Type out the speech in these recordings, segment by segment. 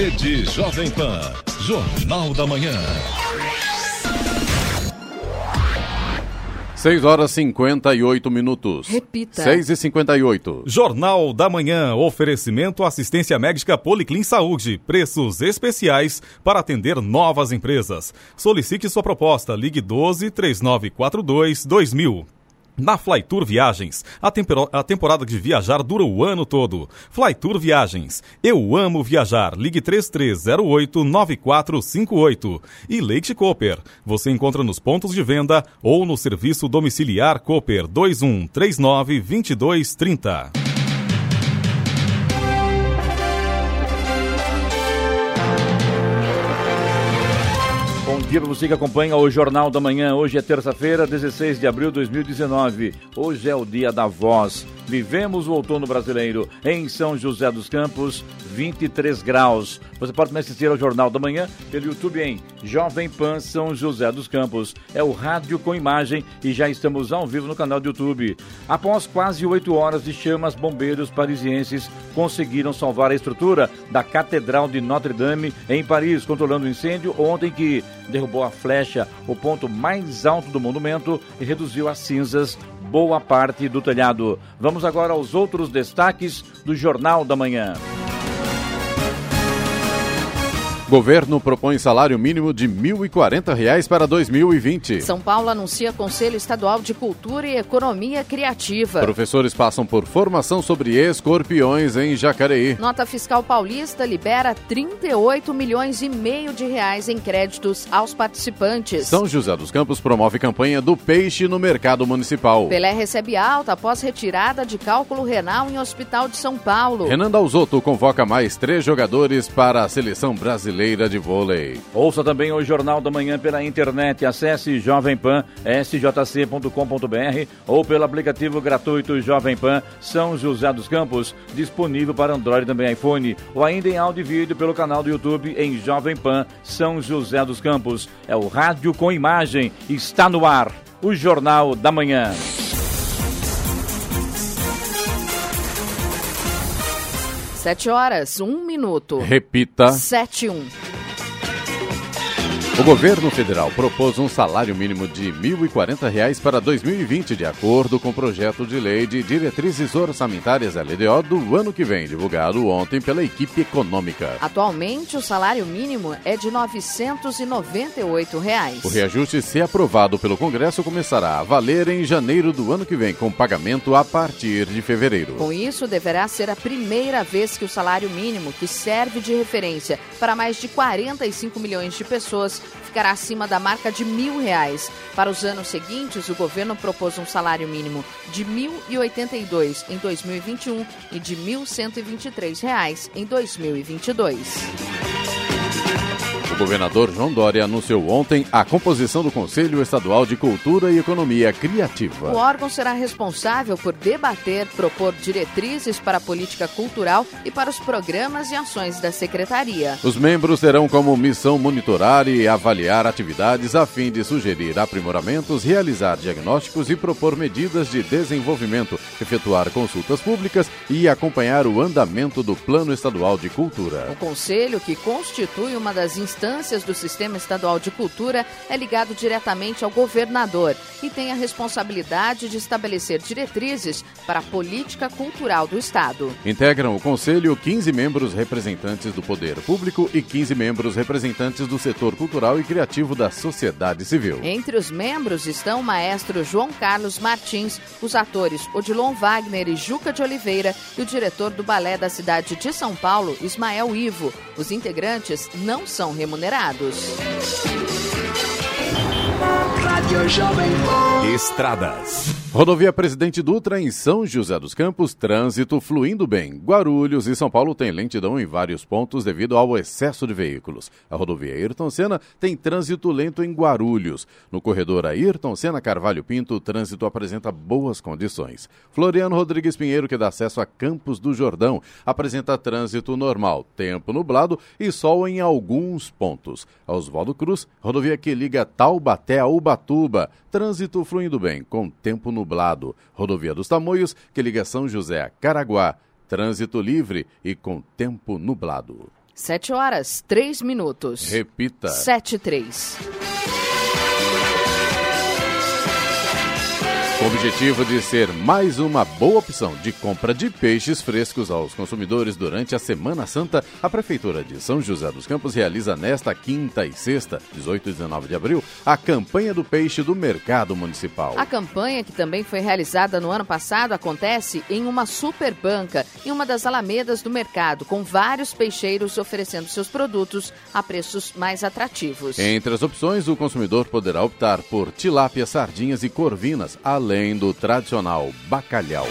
Rede Jovem Pan. Jornal da Manhã. 6 horas 58 minutos. Repita. 6 e 58. Jornal da Manhã. Oferecimento assistência médica Policlin Saúde. Preços especiais para atender novas empresas. Solicite sua proposta. Ligue 12 3942 2000. Na Flytour Viagens, a, a, temporada de viajar dura o ano todo. Flytour Viagens, eu amo viajar. Ligue 3308-9458. E Leite Cooper, você encontra nos pontos de venda ou no serviço domiciliar Cooper 2139 2230. Dia para você que acompanha o Jornal da Manhã. Hoje é terça-feira, 16 de abril de 2019. Hoje é o dia da voz. Vivemos o outono brasileiro em São José dos Campos, 23 graus. Você pode me assistir ao Jornal da Manhã pelo YouTube em Jovem Pan São José dos Campos. É o rádio com imagem e já estamos ao vivo no canal do YouTube. Após quase oito horas de chamas, bombeiros parisienses conseguiram salvar a estrutura da Catedral de Notre Dame em Paris, controlando o incêndio ontem que derrubou a flecha, o ponto mais alto do monumento, e reduziu as cinzas boa parte do telhado. Vamos agora aos outros destaques do Jornal da Manhã. Governo propõe salário mínimo de R$ 1.040 para 2020. São Paulo anuncia Conselho Estadual de Cultura e Economia Criativa. Professores passam por formação sobre escorpiões em Jacareí. Nota fiscal paulista libera 38 milhões e meio de reais em créditos aos participantes. São José dos Campos promove campanha do peixe no mercado municipal. Pelé recebe alta após retirada de cálculo renal em Hospital de São Paulo. Renan Dalzotto convoca mais três jogadores para a seleção brasileira Brasileira de Vôlei. Ouça também o Jornal da Manhã pela internet. Acesse Jovem Pan, sjc.com.br ou pelo aplicativo gratuito Jovem Pan São José dos Campos, disponível para Android e também iPhone, ou ainda em áudio e vídeo pelo canal do YouTube em Jovem Pan São José dos Campos. É o rádio com imagem. Está no ar. O Jornal da Manhã. Sete horas, um minuto. Repita. Sete, um. O governo federal propôs um salário mínimo de R$ 1.040 para 2020, de acordo com o projeto de lei de diretrizes orçamentárias LDO do ano que vem, divulgado ontem pela equipe econômica. Atualmente, o salário mínimo é de 998 reais. O reajuste, se aprovado pelo Congresso, começará a valer em janeiro do ano que vem, com pagamento a partir de fevereiro. Com isso, deverá ser a primeira vez que o salário mínimo, que serve de referência para mais de 45 milhões de pessoas, ficará acima da marca de mil reais. Para os anos seguintes, o governo propôs um salário mínimo de R$ 1.082 em 2021 e de R$ 1.123 em 2022. Governador João Dória anunciou ontem a composição do Conselho Estadual de Cultura e Economia Criativa. O órgão será responsável por debater, propor diretrizes para a política cultural e para os programas e ações da secretaria. Os membros terão como missão monitorar e avaliar atividades a fim de sugerir aprimoramentos, realizar diagnósticos e propor medidas de desenvolvimento, efetuar consultas públicas e acompanhar o andamento do Plano Estadual de Cultura. O conselho, que constitui uma das instâncias instâncias do Sistema Estadual de Cultura é ligado diretamente ao governador e tem a responsabilidade de estabelecer diretrizes para a política cultural do Estado. Integram o Conselho 15 membros representantes do poder público e 15 membros representantes do setor cultural e criativo da sociedade civil. Entre os membros estão o maestro João Carlos Martins, os atores Odilon Wagner e Juca de Oliveira e o diretor do Balé da cidade de São Paulo, Ismael Ivo. Os integrantes não são remunerados exonerados remunerados. Estradas. Rodovia Presidente Dutra em São José dos Campos, trânsito fluindo bem. Guarulhos e São Paulo têm lentidão em vários pontos devido ao excesso de veículos. A rodovia Ayrton Senna tem trânsito lento em Guarulhos. No corredor Ayrton Senna Carvalho Pinto, o trânsito apresenta boas condições. Floriano Rodrigues Pinheiro, que dá acesso a Campos do Jordão, apresenta trânsito normal, tempo nublado e sol em alguns pontos. A Oswaldo Cruz, rodovia que liga Taubaté a Ubatuba, trânsito fluindo bem, com tempo nublado nublado. Rodovia dos Tamoios, que liga São José a Caraguá. Trânsito livre e com tempo nublado. 7 horas, 3 minutos. Repita. 7 e 3. Com o objetivo de ser mais uma boa opção de compra de peixes frescos aos consumidores durante a Semana Santa, a Prefeitura de São José dos Campos realiza nesta quinta e sexta, 18 e 19 de abril, a campanha do peixe do mercado municipal. A campanha, que também foi realizada no ano passado, acontece em uma super banca, em uma das alamedas do mercado, com vários peixeiros oferecendo seus produtos a preços mais atrativos. Entre as opções, o consumidor poderá optar por tilápia, sardinhas e corvinas, além além do tradicional bacalhau.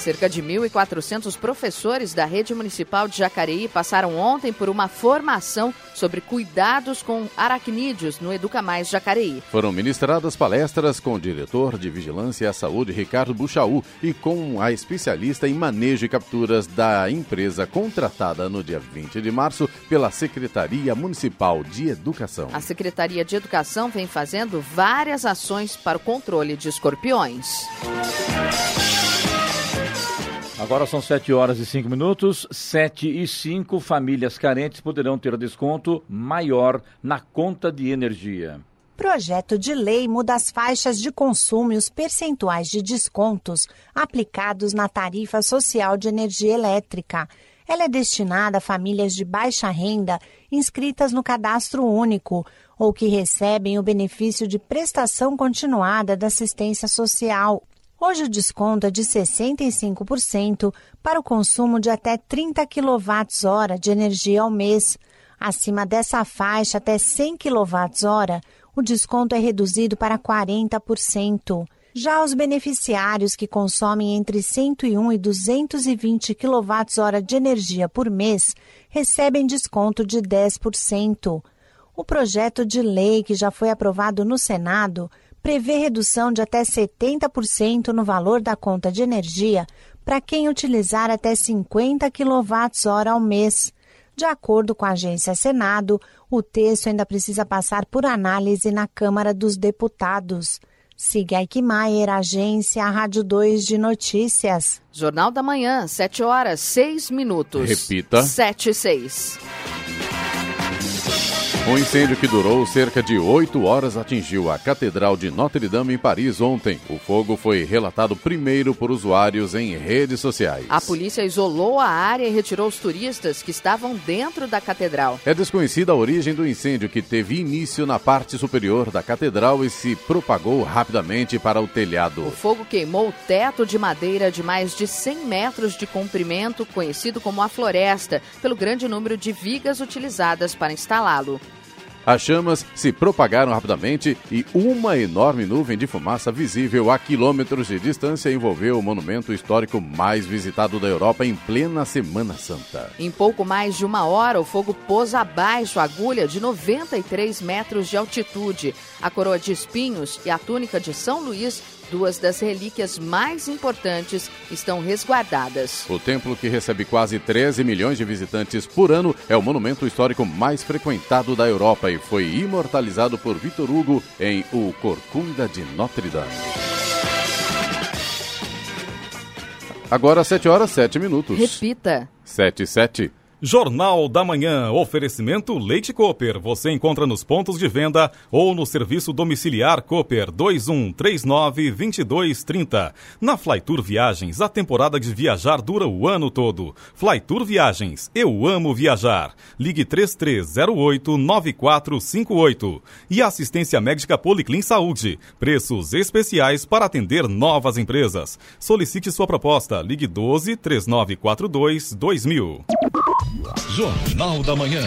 Cerca de 1.400 professores da rede municipal de Jacareí passaram ontem por uma formação sobre cuidados com aracnídeos no Educa Mais Jacareí. Foram ministradas palestras com o diretor de Vigilância à Saúde, Ricardo Buchaú, e com a especialista em manejo e capturas da empresa contratada no dia 20 de março pela Secretaria Municipal de Educação. A Secretaria de Educação vem fazendo várias ações para o controle de escorpiões. Agora são 7 horas e 5 minutos. 7 e 5 famílias carentes poderão ter desconto maior na conta de energia. Projeto de lei muda as faixas de consumo e os percentuais de descontos aplicados na tarifa social de energia elétrica. Ela é destinada a famílias de baixa renda inscritas no cadastro único ou que recebem o benefício de prestação continuada da assistência social Hoje o desconto é de 65% para o consumo de até 30 kWh de energia ao mês. Acima dessa faixa, até 100 kWh, o desconto é reduzido para 40%. Já os beneficiários que consomem entre 101 e 220 kWh de energia por mês recebem desconto de 10%. O projeto de lei que já foi aprovado no Senado prevê redução de até 70% no valor da conta de energia para quem utilizar até 50 kWh ao mês. De acordo com a agência Senado, o texto ainda precisa passar por análise na Câmara dos Deputados. Siga Aikmaier, agência Rádio 2 de Notícias. Jornal da Manhã, 7 horas, 6 minutos. Repita. 7 e 6. Um incêndio que durou cerca de oito horas atingiu a Catedral de Notre-Dame em Paris ontem. O fogo foi relatado primeiro por usuários em redes sociais. A polícia isolou a área e retirou os turistas que estavam dentro da catedral. É desconhecida a origem do incêndio que teve início na parte superior da catedral e se propagou rapidamente para o telhado. O fogo queimou o teto de madeira de mais de 100 metros de comprimento, conhecido como a floresta, pelo grande número de vigas utilizadas para instalá-lo. As chamas se propagaram rapidamente e uma enorme nuvem de fumaça visível a quilômetros de distância envolveu o monumento histórico mais visitado da Europa em plena Semana Santa. Em pouco mais de uma hora, o fogo pôs abaixo a agulha de 93 metros de altitude. A coroa de espinhos e a túnica de São Luís Duas das relíquias mais importantes estão resguardadas. O templo, que recebe quase 13 milhões de visitantes por ano, é o monumento histórico mais frequentado da Europa e foi imortalizado por Vitor Hugo em O Corcunda de Notre Dame. Agora 7 horas 7 minutos. Repita. 7 e 7. Jornal da Manhã, oferecimento Leite Cooper. Você encontra nos pontos de venda ou no serviço domiciliar Cooper 2139-2230. Na Flytour Viagens, a temporada de viajar dura o ano todo. Flytour Viagens, eu amo viajar. Ligue 3308-9458. E assistência médica Policlin Saúde. Preços especiais para atender novas empresas. Solicite sua proposta. Ligue 12 3942 2000. Jornal da Manhã.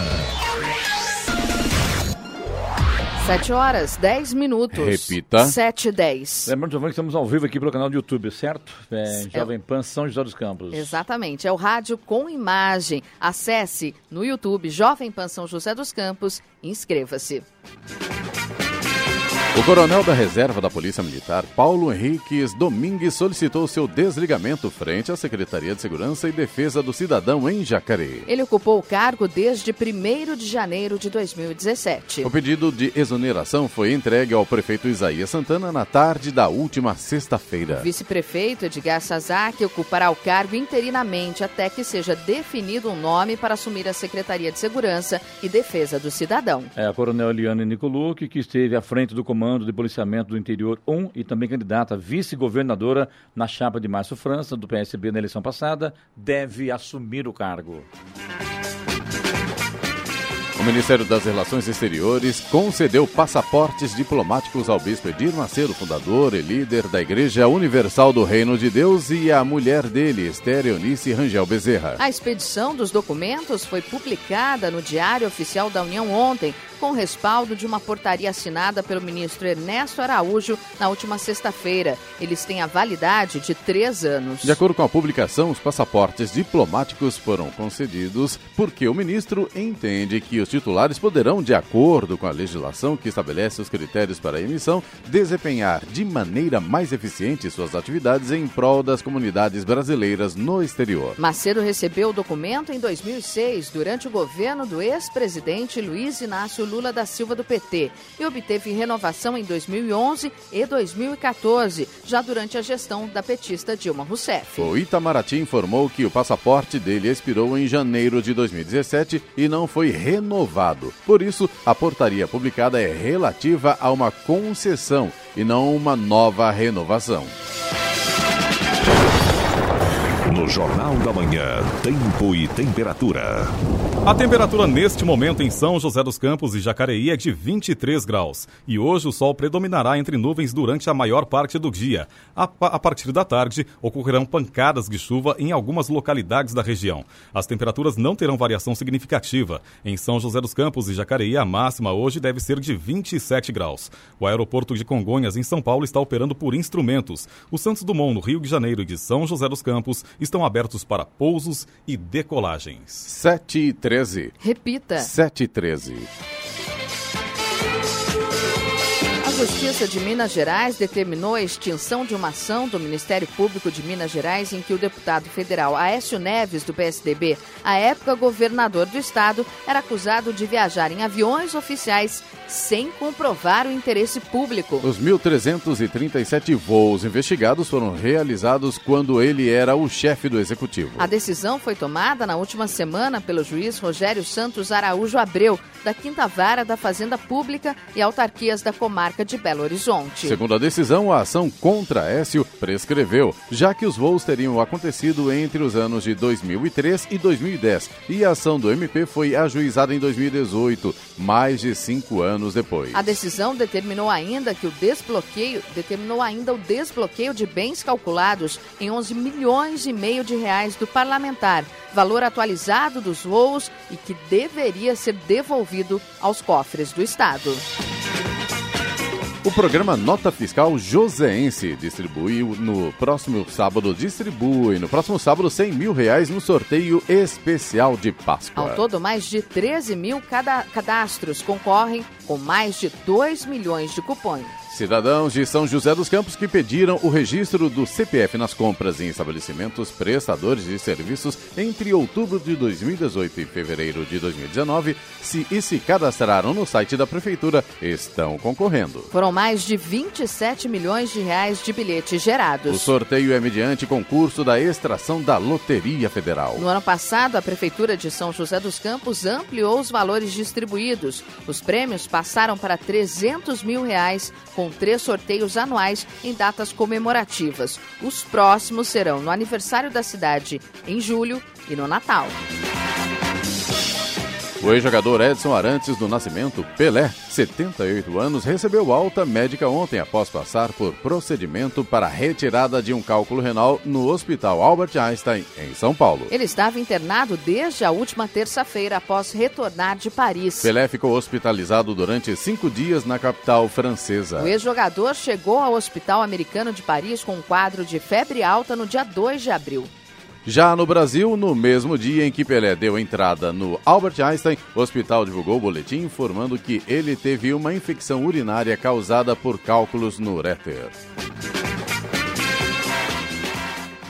7 horas, 10 minutos. Repita. 7 e 10. Lembrando, Giovanni, que estamos ao vivo aqui pelo canal do YouTube, certo? É, É. Jovem Pan São José dos Campos. Exatamente, é o rádio com imagem. Acesse no YouTube Jovem Pan São José dos Campos e inscreva-se. O coronel da reserva da Polícia Militar, Paulo Henriques Domingues, solicitou seu desligamento frente à Secretaria de Segurança e Defesa do Cidadão em Jacareí. Ele ocupou o cargo desde 1 de janeiro de 2017. O pedido de exoneração foi entregue ao prefeito Isaías Santana na tarde da última sexta-feira. Vice-prefeito Edgar Sazak ocupará o cargo interinamente até que seja definido um nome para assumir a Secretaria de Segurança e Defesa do Cidadão. É a coronel Eliane Nicolucci, que esteve à frente do comando Comando de Policiamento do Interior 1 e também candidata a vice-governadora na chapa de Márcio França, do PSB na eleição passada, deve assumir o cargo. O Ministério das Relações Exteriores concedeu passaportes diplomáticos ao bispo Edir Macedo, fundador e líder da Igreja Universal do Reino de Deus, e à mulher dele, Esther Eunice Rangel Bezerra. A expedição dos documentos foi publicada no Diário Oficial da União ontem, com respaldo de uma portaria assinada pelo ministro Ernesto Araújo na última sexta-feira. Eles têm a validade de três anos. De acordo com a publicação, os passaportes diplomáticos foram concedidos porque o ministro entende que os titulares poderão, de acordo com a legislação que estabelece os critérios para a emissão, desempenhar de maneira mais eficiente suas atividades em prol das comunidades brasileiras no exterior. Macedo recebeu o documento em 2006, durante o governo do ex-presidente Luiz Inácio Lula da Silva do PT e obteve renovação em 2011 e 2014, já durante a gestão da petista Dilma Rousseff. O Itamaraty informou que o passaporte dele expirou em janeiro de 2017 e não foi renovado. Por isso, a portaria publicada é relativa a uma concessão e não uma nova renovação. No Jornal da Manhã, tempo e temperatura. A temperatura neste momento em São José dos Campos e Jacareí é de 23 graus. E hoje o sol predominará entre nuvens durante a maior parte do dia. A, a partir da tarde, ocorrerão pancadas de chuva em algumas localidades da região. As temperaturas não terão variação significativa. Em São José dos Campos e Jacareí, a máxima hoje deve ser de 27 graus. O aeroporto de Congonhas, em São Paulo, está operando por instrumentos. O Santos Dumont, no Rio de Janeiro e de São José dos Campos, estão abertos para pousos e decolagens. 7 e 13. Repita. 7 e 13. Justiça de Minas Gerais determinou a extinção de uma ação do Ministério Público de Minas Gerais em que o deputado federal Aécio Neves, do PSDB, à época governador do estado, era acusado de viajar em aviões oficiais sem comprovar o interesse público. Os 1.337 voos investigados foram realizados quando ele era o chefe do executivo. A decisão foi tomada na última semana pelo juiz Rogério Santos Araújo Abreu, da Quinta Vara da Fazenda Pública e Autarquias da Comarca de Belo Horizonte. Segundo a decisão, a ação contra Écio prescreveu, já que os voos teriam acontecido entre os anos de 2003 e 2010 e a ação do MP foi ajuizada em 2018, mais de cinco anos depois. A decisão determinou ainda que o desbloqueio determinou ainda o desbloqueio de bens calculados em 11 milhões e meio de reais do parlamentar, valor atualizado dos voos e que deveria ser devolvido aos cofres do estado. O programa Nota Fiscal Joseense distribui no próximo sábado, distribui no próximo sábado 100 mil reais no sorteio especial de Páscoa. Ao todo, mais de 13 mil cada cadastros concorrem com mais de 2 milhões de cupons. Cidadãos de São José dos Campos que pediram o registro do CPF nas compras em estabelecimentos prestadores de serviços entre outubro de 2018 e fevereiro de 2019 se, e se cadastraram no site da Prefeitura estão concorrendo. Foram mais de 27 milhões de reais de bilhetes gerados. O sorteio é mediante concurso da extração da Loteria Federal. No ano passado, a Prefeitura de São José dos Campos ampliou os valores distribuídos. Os prêmios passaram para 300 mil reais com três sorteios anuais em datas comemorativas. Os próximos serão no aniversário da cidade, em julho, e no Natal. O ex-jogador Edson Arantes do Nascimento, Pelé, 78 anos, recebeu alta médica ontem após passar por procedimento para retirada de um cálculo renal no Hospital Albert Einstein, em São Paulo. Ele estava internado desde a última terça-feira após retornar de Paris. Pelé ficou hospitalizado durante cinco dias na capital francesa. O ex-jogador chegou ao Hospital Americano de Paris com um quadro de febre alta no dia 2 de abril. Já no Brasil, no mesmo dia em que Pelé deu entrada no Albert Einstein, o hospital divulgou o boletim informando que ele teve uma infecção urinária causada por cálculos no uréter.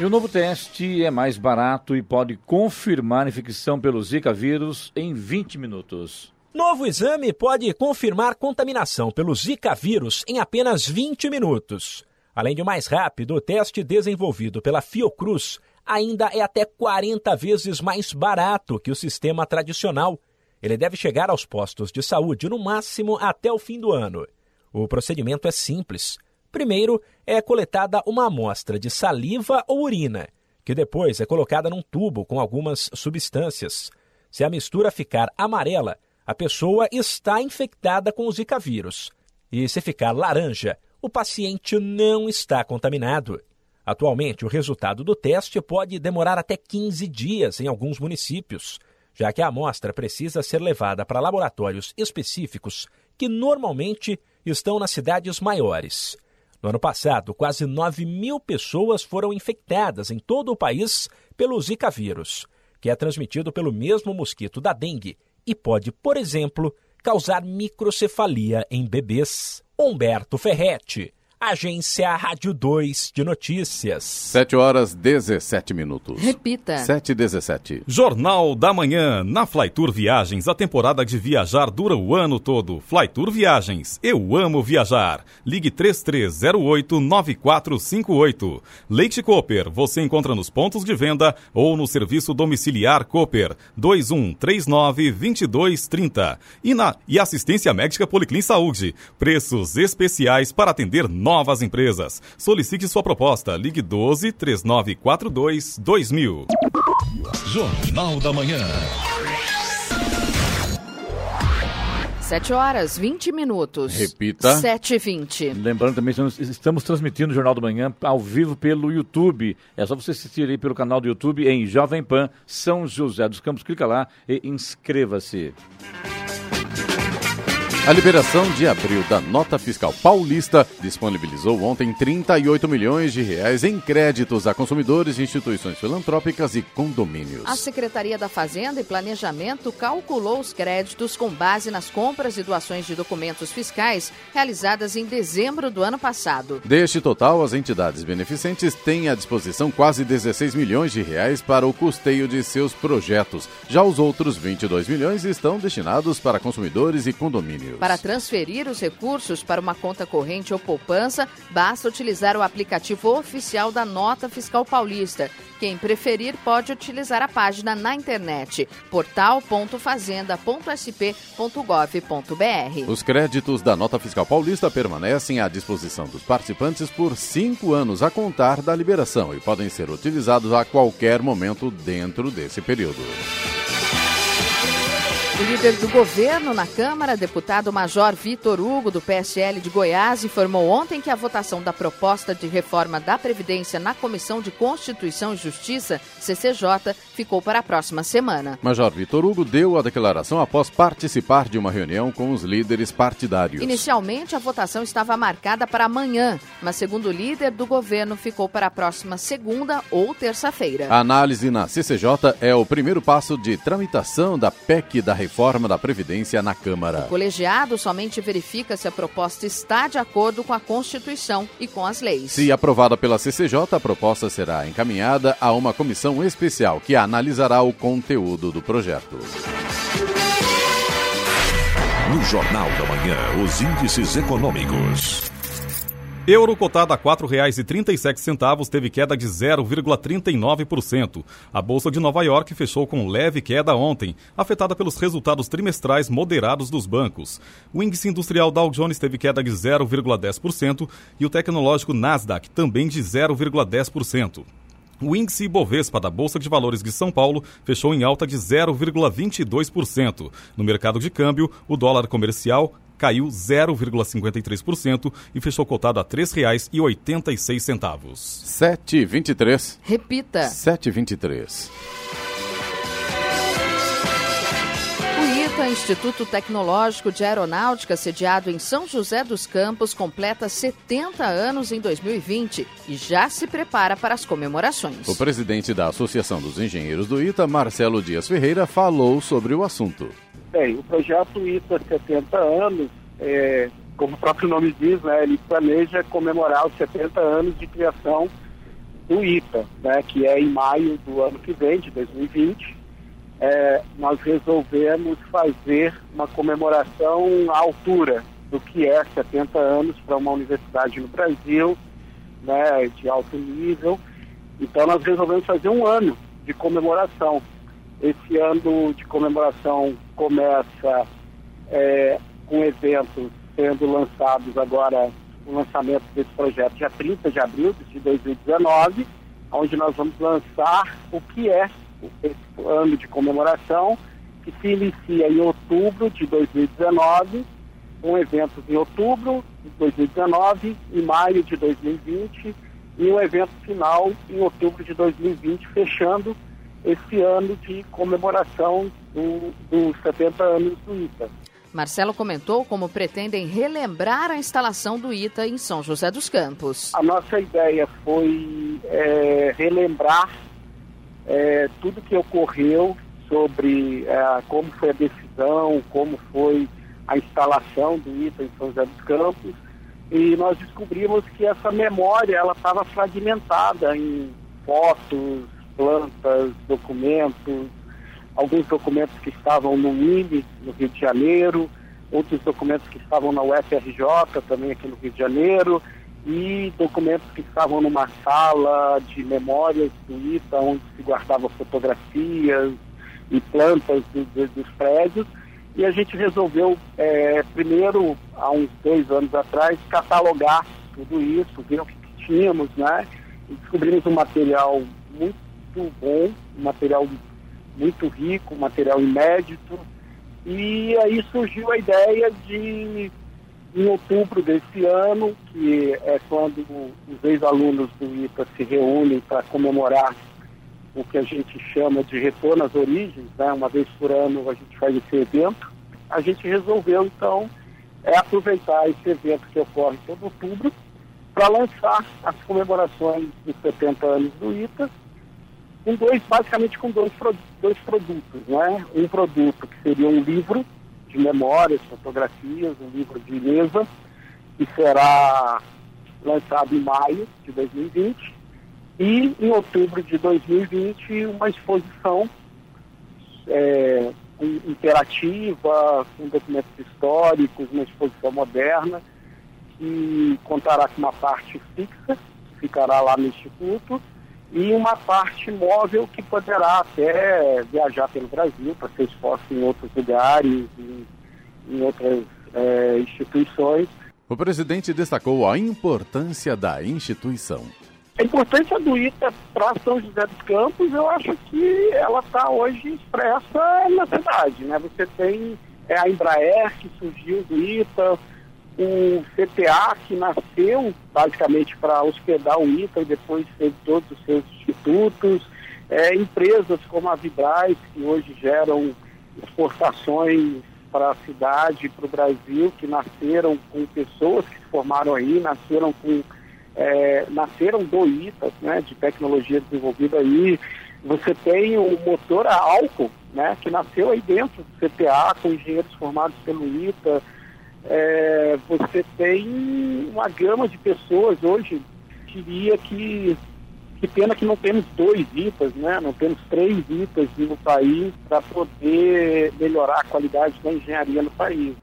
E o novo teste é mais barato e pode confirmar a infecção pelo Zika vírus em 20 minutos. Novo exame pode confirmar contaminação pelo Zika vírus em apenas 20 minutos. Além de mais rápido, o teste desenvolvido pela Fiocruz ainda é até 40 vezes mais barato que o sistema tradicional. Ele deve chegar aos postos de saúde no máximo até o fim do ano. O procedimento é simples. Primeiro, é coletada uma amostra de saliva ou urina, que depois é colocada num tubo com algumas substâncias. Se a mistura ficar amarela, a pessoa está infectada com o Zika vírus. E se ficar laranja, o paciente não está contaminado. Atualmente, o resultado do teste pode demorar até 15 dias em alguns municípios, já que a amostra precisa ser levada para laboratórios específicos que normalmente estão nas cidades maiores. No ano passado, quase 9 mil pessoas foram infectadas em todo o país pelo Zika vírus, que é transmitido pelo mesmo mosquito da dengue e pode, por exemplo, causar microcefalia em bebês. Humberto Ferretti, Agência Rádio 2 de Notícias. 7 horas 17 minutos. Repita. 7 e 17. Jornal da Manhã. Na Flytour Viagens, a temporada de viajar dura o ano todo. Flytour Viagens. Eu amo viajar. Ligue 3308-9458. Leite Cooper. Você encontra nos pontos de venda ou no serviço domiciliar Cooper. 2139-2230. E, na, e assistência médica Policlin Saúde. Preços especiais para atender novos novas empresas. Solicite sua proposta. Ligue 12 3942 2000. Jornal da Manhã. 7 horas 20 minutos. Repita. 7 e 20. Lembrando também, estamos, estamos transmitindo o Jornal da Manhã ao vivo pelo YouTube. É só você assistir aí pelo canal do YouTube em Jovem Pan São José dos Campos. Clica lá e inscreva-se. A liberação de abril da nota fiscal paulista disponibilizou ontem 38 milhões de reais em créditos a consumidores, instituições filantrópicas e condomínios. A Secretaria da Fazenda e Planejamento calculou os créditos com base nas compras e doações de documentos fiscais realizadas em dezembro do ano passado. Deste total, as entidades beneficentes têm à disposição quase 16 milhões de reais para o custeio de seus projetos. Já os outros 22 milhões estão destinados para consumidores e condomínios. Para transferir os recursos para uma conta corrente ou poupança, basta utilizar o aplicativo oficial da Nota Fiscal Paulista. Quem preferir pode utilizar a página na internet portal.fazenda.sp.gov.br. Os créditos da Nota Fiscal Paulista permanecem à disposição dos participantes por cinco anos a contar da liberação e podem ser utilizados a qualquer momento dentro desse período. O líder do governo na Câmara, deputado Major Vitor Hugo, do PSL de Goiás, informou ontem que a votação da proposta de reforma da Previdência na Comissão de Constituição e Justiça, CCJ, ficou para a próxima semana. Major Vitor Hugo deu a declaração após participar de uma reunião com os líderes partidários. Inicialmente, a votação estava marcada para amanhã, mas, segundo o líder do governo, ficou para a próxima segunda ou terça-feira. A análise na CCJ é o primeiro passo de tramitação da PEC da reforma da Previdência na Câmara. O colegiado somente verifica se a proposta está de acordo com a Constituição e com as leis. Se aprovada pela CCJ, a proposta será encaminhada a uma comissão especial que analisará o conteúdo do projeto. No Jornal da Manhã, os índices econômicos. Euro cotado a R$ 4,37 teve queda de 0,39%. A Bolsa de Nova York fechou com leve queda ontem, afetada pelos resultados trimestrais moderados dos bancos. O índice industrial Dow Jones teve queda de 0,10% e o tecnológico Nasdaq também de 0,10%. O índice Ibovespa da Bolsa de Valores de São Paulo fechou em alta de 0,22%. No mercado de câmbio, o dólar comercial caiu 0,53% e fechou cotado a R$ 3,86. 7,23. Repita. 7,23. O ITA, Instituto Tecnológico de Aeronáutica, sediado em São José dos Campos, completa 70 anos em 2020 e já se prepara para as comemorações. O presidente da Associação dos Engenheiros do ITA, Marcelo Dias Ferreira, falou sobre o assunto. Bem, o projeto ITA 70 anos, é, como o próprio nome diz, né, ele planeja comemorar os 70 anos de criação do ITA, né, que é em maio do ano que vem, de 2020 é, nós resolvemos fazer uma comemoração à altura do que é 70 anos para uma universidade no Brasil, né, de alto nível. Então nós resolvemos fazer um ano de comemoração. Esse ano de comemoração começa é, com eventos sendo lançados agora, o lançamento desse projeto dia 30 de abril de 2019, onde nós vamos lançar o que é esse ano de comemoração, que se inicia em outubro de 2019, com eventos em outubro de 2019, em maio de 2020 e um evento final em outubro de 2020, fechando esse ano de comemoração dos do 70 anos do ITA. Marcelo comentou como pretendem relembrar a instalação do ITA em São José dos Campos. A nossa ideia foi é, relembrar é, tudo que ocorreu sobre é, como foi a decisão, como foi a instalação do ITA em São José dos Campos, e nós descobrimos que essa memória ela estava fragmentada em fotos, plantas, documentos, alguns documentos que estavam no INE, no Rio de Janeiro, outros documentos que estavam na UFRJ, também aqui no Rio de Janeiro, e documentos que estavam numa sala de memórias do ITA, onde se guardavam fotografias e plantas do, do, dos prédios. E a gente resolveu, é, primeiro, há uns dois anos atrás, catalogar tudo isso, ver o que tínhamos, né? E descobrimos um material muito bom, um material muito rico, material inédito. E aí surgiu a ideia de em outubro desse ano, que é quando os ex-alunos do ITA se reúnem para comemorar o que a gente chama de retorno às origens, né? uma vez por ano a gente faz esse evento, a gente resolveu então é aproveitar esse evento que ocorre todo outubro para lançar as comemorações dos 70 anos do ITA, com dois, basicamente com dois, dois produtos, né? Um produto que seria um livro de memórias, fotografias, um livro de mesa, que será lançado em maio de 2020. E em outubro de 2020, uma exposição é, interativa, com documentos históricos, uma exposição moderna, que contará com uma parte fixa, que ficará lá no Instituto, e uma parte móvel que poderá até viajar pelo Brasil para ser exposta em outros lugares, em, em outras é, instituições. O presidente destacou a importância da instituição. A importância do ITA para São José dos Campos, eu acho que ela está hoje expressa na cidade. Né? Você tem é, a Embraer, que surgiu do ITA, o CTA, que nasceu basicamente para hospedar o ITA e depois teve todos os seus institutos, é, empresas como a Vibraz, que hoje geram exportações para a cidade, para o Brasil, que nasceram com pessoas que se formaram aí, nasceram com é, nasceram do ITA, né, de tecnologia desenvolvida aí. Você tem o motor a álcool, né, que nasceu aí dentro do CTA, com engenheiros formados pelo ITA, é, você tem uma gama de pessoas hoje, diria que que pena que não temos dois IPAs, né? não temos três IPAs no país para poder melhorar a qualidade da engenharia no país.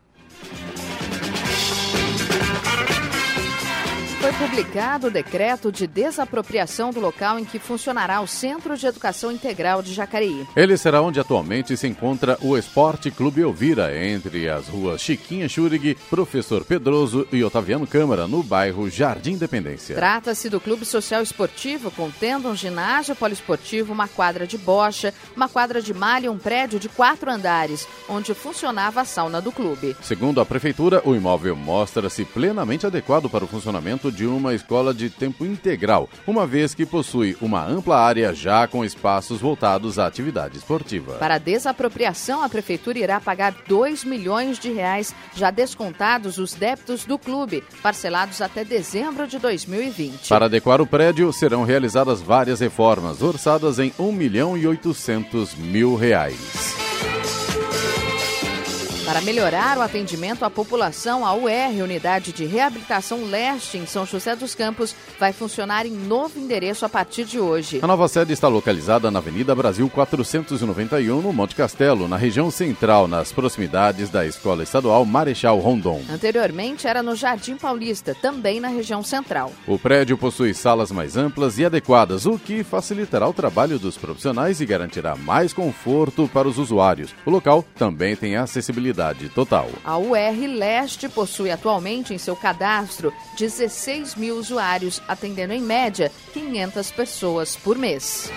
Foi publicado o decreto de desapropriação do local em que funcionará o Centro de Educação Integral de Jacareí. Ele será onde atualmente se encontra o Esporte Clube Elvira, entre as ruas Chiquinha Churig, Professor Pedroso e Otaviano Câmara, no bairro Jardim Independência. Trata-se do Clube Social Esportivo, contendo um ginásio poliesportivo, uma quadra de bocha, uma quadra de malha e um prédio de quatro andares, onde funcionava a sauna do clube. Segundo a Prefeitura, o imóvel mostra-se plenamente adequado para o funcionamento de uma escola de tempo integral, uma vez que possui uma ampla área já com espaços voltados à atividade esportiva. Para a desapropriação, a prefeitura irá pagar 2 milhões de reais, já descontados os débitos do clube, parcelados até dezembro de 2020. Para adequar o prédio, serão realizadas várias reformas, orçadas em 1 milhão e 800 mil reais. Para melhorar o atendimento à população, a UR, Unidade de Reabilitação Leste, em São José dos Campos, vai funcionar em novo endereço a partir de hoje. A nova sede está localizada na Avenida Brasil 491, no Monte Castelo, na região central, nas proximidades da Escola Estadual Marechal Rondon. Anteriormente era no Jardim Paulista, também na região central. O prédio possui salas mais amplas e adequadas, o que facilitará o trabalho dos profissionais e garantirá mais conforto para os usuários. O local também tem acessibilidade total. A UR Leste possui atualmente em seu cadastro 16 mil usuários, atendendo em média 500 pessoas por mês.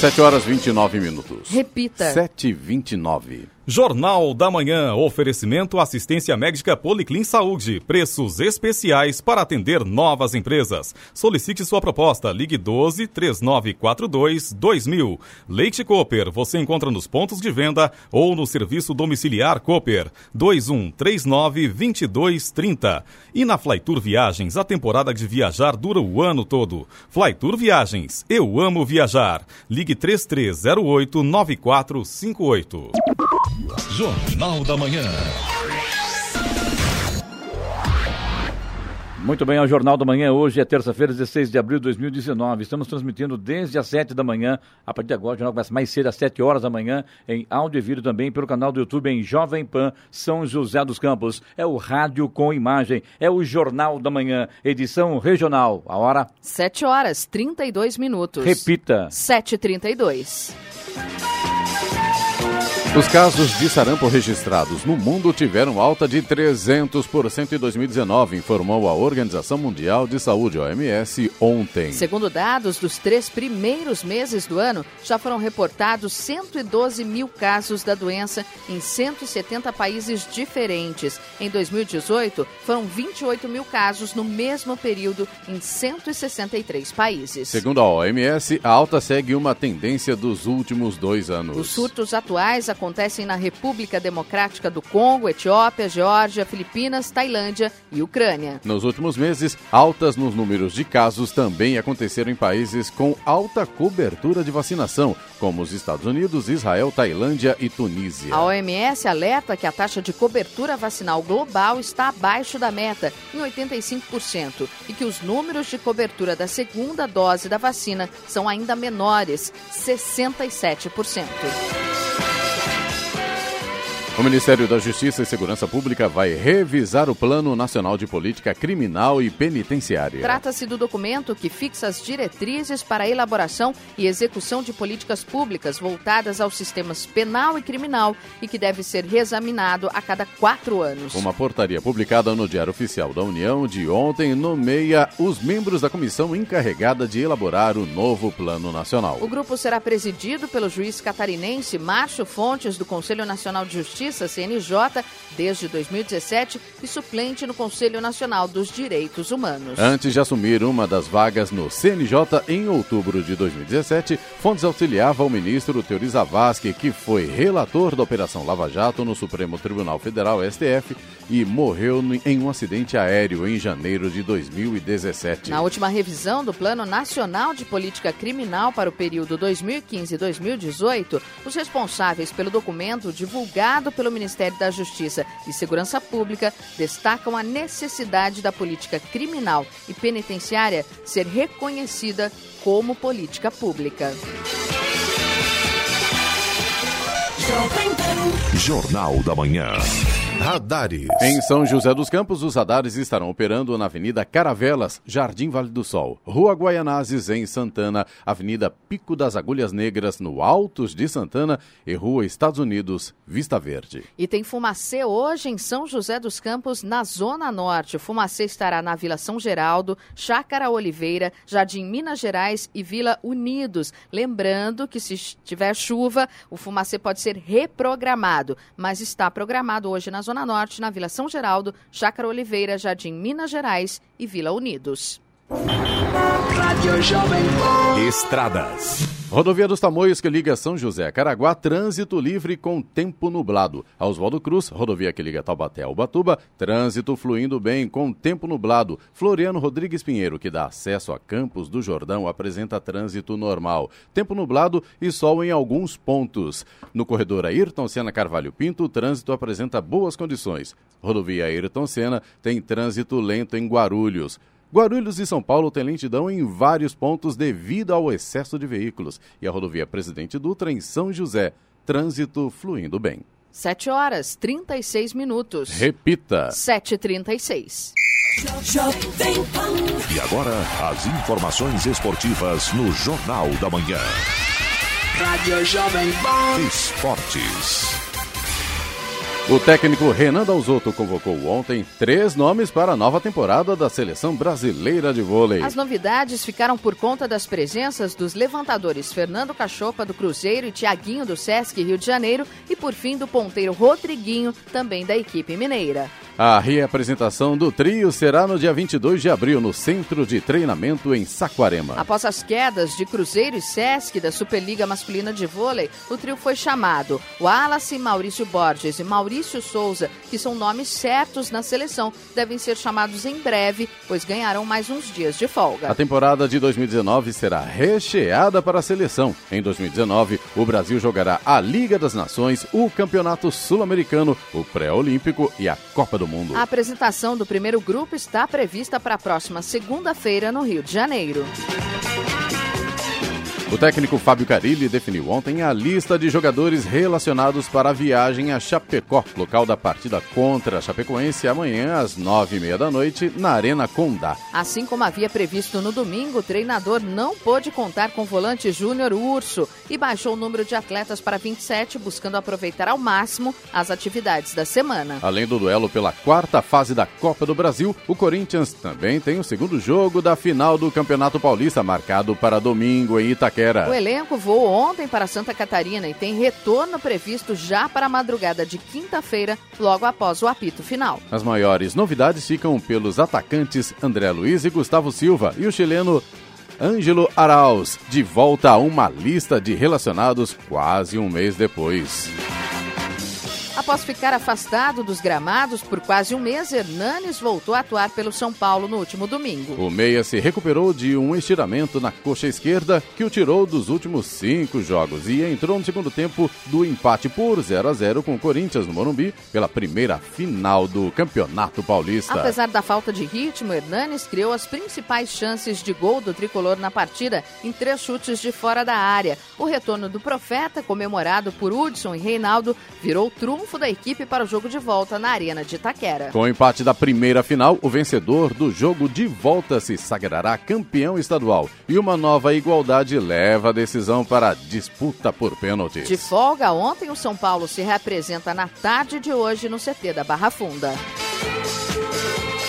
7 horas 29 minutos. Repita. 7 e 29. Jornal da Manhã. Oferecimento assistência médica Policlin Saúde. Preços especiais para atender novas empresas. Solicite sua proposta. Ligue 12 3942 2000. Leite Cooper. Você encontra nos pontos de venda ou no serviço domiciliar Cooper. 2139 2230. E na Flytour Viagens, a temporada de viajar dura o ano todo. Flytour Viagens. Eu amo viajar. Ligue 3308 9458. Jornal da Manhã. Muito bem, ao Jornal da Manhã, hoje é terça-feira, 16 de abril de 2019. Estamos transmitindo desde as 7 da manhã. A partir de agora, o jornal começa mais cedo, às 7 horas da manhã, em áudio e vídeo também pelo canal do YouTube em Jovem Pan São José dos Campos. É o rádio com imagem, é o Jornal da Manhã, edição regional. A hora? 7 horas 32 minutos. Repita. 7h32. Os casos de sarampo registrados no mundo tiveram alta de 300% em 2019, informou a Organização Mundial de Saúde, OMS, ontem. Segundo dados dos três primeiros meses do ano, já foram reportados 112 mil casos da doença em 170 países diferentes. Em 2018, foram 28 mil casos no mesmo período em 163 países. Segundo a OMS, a alta segue uma tendência dos últimos dois anos. Os surtos atuais acontecem na República Democrática do Congo, Etiópia, Geórgia, Filipinas, Tailândia e Ucrânia. Nos últimos meses, altas nos números de casos também aconteceram em países com alta cobertura de vacinação, como os Estados Unidos, Israel, Tailândia e Tunísia. A OMS alerta que a taxa de cobertura vacinal global está abaixo da meta, em 85%, e que os números de cobertura da segunda dose da vacina são ainda menores, 67%. O Ministério da Justiça e Segurança Pública vai revisar o Plano Nacional de Política Criminal e Penitenciária. Trata-se do documento que fixa as diretrizes para a elaboração e execução de políticas públicas voltadas aos sistemas penal e criminal e que deve ser reexaminado a cada quatro anos. Uma portaria publicada no Diário Oficial da União de ontem nomeia os membros da comissão encarregada de elaborar o novo Plano Nacional. O grupo será presidido pelo juiz catarinense Márcio Fontes, do Conselho Nacional de Justiça. CNJ, desde 2017 e suplente no Conselho Nacional dos Direitos Humanos. Antes de assumir uma das vagas no CNJ em outubro de 2017, Fontes auxiliava o ministro Teori Zavascki, que foi relator da Operação Lava Jato no Supremo Tribunal Federal, STF, e morreu em um acidente aéreo em janeiro de 2017. Na última revisão do Plano Nacional de Política Criminal para o período 2015-2018, os responsáveis pelo documento divulgado pelo Ministério da Justiça e Segurança Pública destacam a necessidade da política criminal e penitenciária ser reconhecida como política pública. Jornal da Manhã. Radares. Em São José dos Campos, os radares estarão operando na Avenida Caravelas, Jardim Vale do Sol, Rua Guaianazes, em Santana, Avenida Pico das Agulhas Negras, no Altos de Santana e Rua Estados Unidos, Vista Verde. E tem Fumacê hoje em São José dos Campos, na Zona Norte. O Fumacê estará na Vila São Geraldo, Chácara Oliveira, Jardim Minas Gerais e Vila Unidos. Lembrando que se tiver chuva, o Fumacê pode ser reprogramado, mas está programado hoje na Zona Zona Norte, na Vila São Geraldo, Chácara Oliveira, Jardim Minas Gerais e Vila Unidos. Estradas. Rodovia dos Tamoios que liga São José a Caraguá, trânsito livre com tempo nublado. Oswaldo Cruz, rodovia que liga Taubaté a Ubatuba, trânsito fluindo bem com tempo nublado. Floriano Rodrigues Pinheiro, que dá acesso a Campos do Jordão, apresenta trânsito normal. Tempo nublado e sol em alguns pontos. No corredor Ayrton Senna Carvalho Pinto, o trânsito apresenta boas condições. Rodovia Ayrton Senna tem trânsito lento em Guarulhos. Guarulhos e São Paulo têm lentidão em vários pontos devido ao excesso de veículos. E a rodovia Presidente Dutra em São José. Trânsito fluindo bem. 7 horas 36 minutos. Repita. 7h36. E agora, as informações esportivas no Jornal da Manhã. Rádio Jovem Pan. Esportes. O técnico Renan Dalzotto convocou ontem três nomes para a nova temporada da Seleção Brasileira de Vôlei. As novidades ficaram por conta das presenças dos levantadores Fernando Cachopa do Cruzeiro e Tiaguinho do Sesc Rio de Janeiro e por fim do ponteiro Rodriguinho, também da equipe mineira. A reapresentação do trio será no dia 22 de abril no Centro de Treinamento em Saquarema. Após as quedas de Cruzeiro e Sesc da Superliga Masculina de Vôlei, o trio foi chamado. Wallace, Maurício Borges e Maurício Souza, que são nomes certos na seleção, devem ser chamados em breve, pois ganharão mais uns dias de folga. A temporada de 2019 será recheada para a seleção. Em 2019, o Brasil jogará a Liga das Nações, o Campeonato Sul-Americano, o Pré-Olímpico e a Copa do Mundo. A apresentação do primeiro grupo está prevista para a próxima segunda-feira no Rio de Janeiro. O técnico Fábio Carilli definiu ontem a lista de jogadores relacionados para a viagem a Chapecó, local da partida contra a Chapecoense, amanhã às nove e meia da noite, na Arena Condá. Assim como havia previsto no domingo, o treinador não pôde contar com o volante Júnior Urso e baixou o número de atletas para 27, buscando aproveitar ao máximo as atividades da semana. Além do duelo pela quarta fase da Copa do Brasil, o Corinthians também tem o segundo jogo da final do Campeonato Paulista, marcado para domingo em Itaquera. O elenco voou ontem para Santa Catarina e tem retorno previsto já para a madrugada de quinta-feira, logo após o apito final. As maiores novidades ficam pelos atacantes André Luiz e Gustavo Silva e o chileno Ângelo Arauz, de volta a uma lista de relacionados quase um mês depois. Após ficar afastado dos gramados por quase um mês, Hernanes voltou a atuar pelo São Paulo no último domingo. O Meia se recuperou de um estiramento na coxa esquerda que o tirou dos últimos cinco jogos e entrou no segundo tempo do empate por 0 a 0 com o Corinthians no Morumbi pela primeira final do Campeonato Paulista. Apesar da falta de ritmo, Hernanes criou as principais chances de gol do tricolor na partida em três chutes de fora da área. O retorno do Profeta, comemorado por Hudson e Reinaldo, virou trunfo da equipe para o jogo de volta na Arena de Itaquera. Com o empate da primeira final, o vencedor do jogo de volta se sagrará campeão estadual e uma nova igualdade leva a decisão para a disputa por pênaltis. De folga, ontem o São Paulo se reapresenta na tarde de hoje no CT da Barra Funda.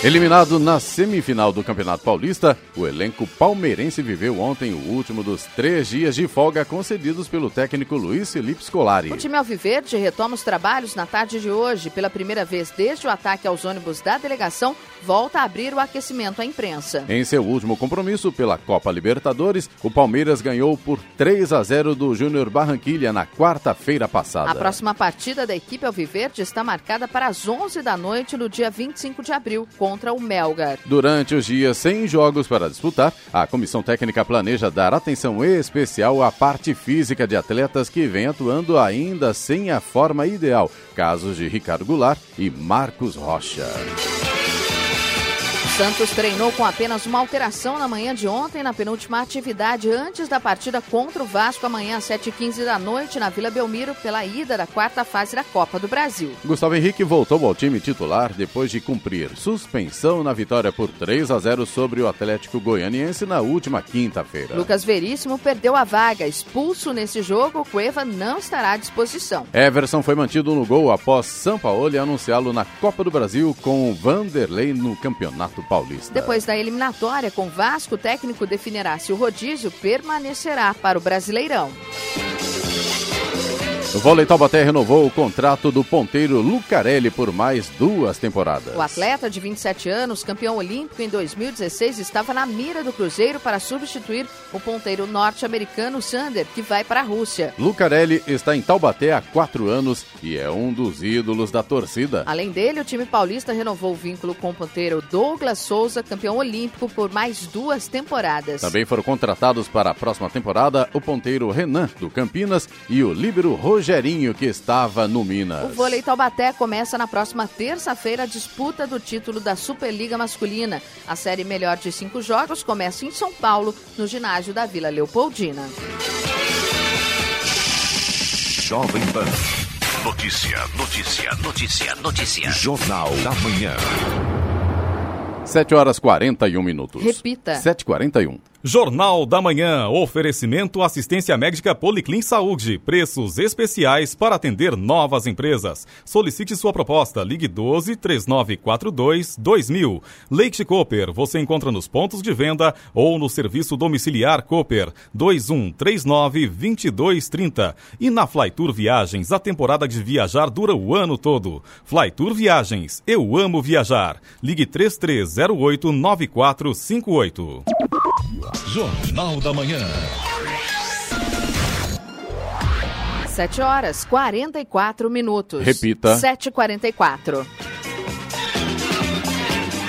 Eliminado na semifinal do Campeonato Paulista, o elenco palmeirense viveu ontem o último dos três dias de folga concedidos pelo técnico Luiz Felipe Scolari. O time Alviverde retoma os trabalhos na tarde de hoje. Pela primeira vez desde o ataque aos ônibus da delegação, volta a abrir o aquecimento à imprensa. Em seu último compromisso pela Copa Libertadores, o Palmeiras ganhou por 3 a 0 do Júnior Barranquilha na quarta-feira passada. A próxima partida da equipe Alviverde está marcada para as 11 da noite no dia 25 de abril, contra o Melgar. Durante os dias sem jogos para disputar, a comissão técnica planeja dar atenção especial à parte física de atletas que vêm atuando ainda sem a forma ideal, casos de Ricardo Goulart e Marcos Rocha. Santos treinou com apenas uma alteração na manhã de ontem, na penúltima atividade, antes da partida contra o Vasco, amanhã às 7h15 da noite, na Vila Belmiro, pela ida da quarta fase da Copa do Brasil. Gustavo Henrique voltou ao time titular depois de cumprir suspensão na vitória por 3 a 0 sobre o Atlético Goianiense na última quinta-feira. Lucas Veríssimo perdeu a vaga. Expulso nesse jogo, Cueva não estará à disposição. Everson foi mantido no gol após Sampaoli anunciá-lo na Copa do Brasil com Vanderlei no Campeonato Paulista. Depois da eliminatória com Vasco, o técnico definirá se o rodízio permanecerá para o Brasileirão. O vôlei Taubaté renovou o contrato do ponteiro Lucarelli por mais duas temporadas. O atleta de 27 anos, campeão olímpico em 2016, estava na mira do Cruzeiro para substituir o ponteiro norte-americano Sander, que vai para a Rússia. Lucarelli está em Taubaté há quatro anos e é um dos ídolos da torcida. Além dele, o time paulista renovou o vínculo com o ponteiro Douglas Souza, campeão olímpico, por mais duas temporadas. Também foram contratados para a próxima temporada o ponteiro Renan, do Campinas, e o líbero Rogério Rogerinho, que estava no Minas. O vôlei Taubaté começa na próxima terça-feira a disputa do título da Superliga Masculina. A série melhor de cinco jogos começa em São Paulo, no ginásio da Vila Leopoldina. Jovem Pan. Notícia, notícia, notícia, notícia. Jornal da Manhã. 7 horas 41 minutos. Repita. 7h41. Jornal da Manhã. Oferecimento assistência médica Policlin Saúde. Preços especiais para atender novas empresas. Solicite sua proposta. Ligue 12 3942 2000. Leite Cooper. Você encontra nos pontos de venda ou no serviço domiciliar Cooper 2139 2230. E na Flytour Viagens, a temporada de viajar dura o ano todo. Flytour Viagens. Eu amo viajar. Ligue 3308 9458. Jornal da Manhã. 7 horas 44 minutos. Repita. 7h44.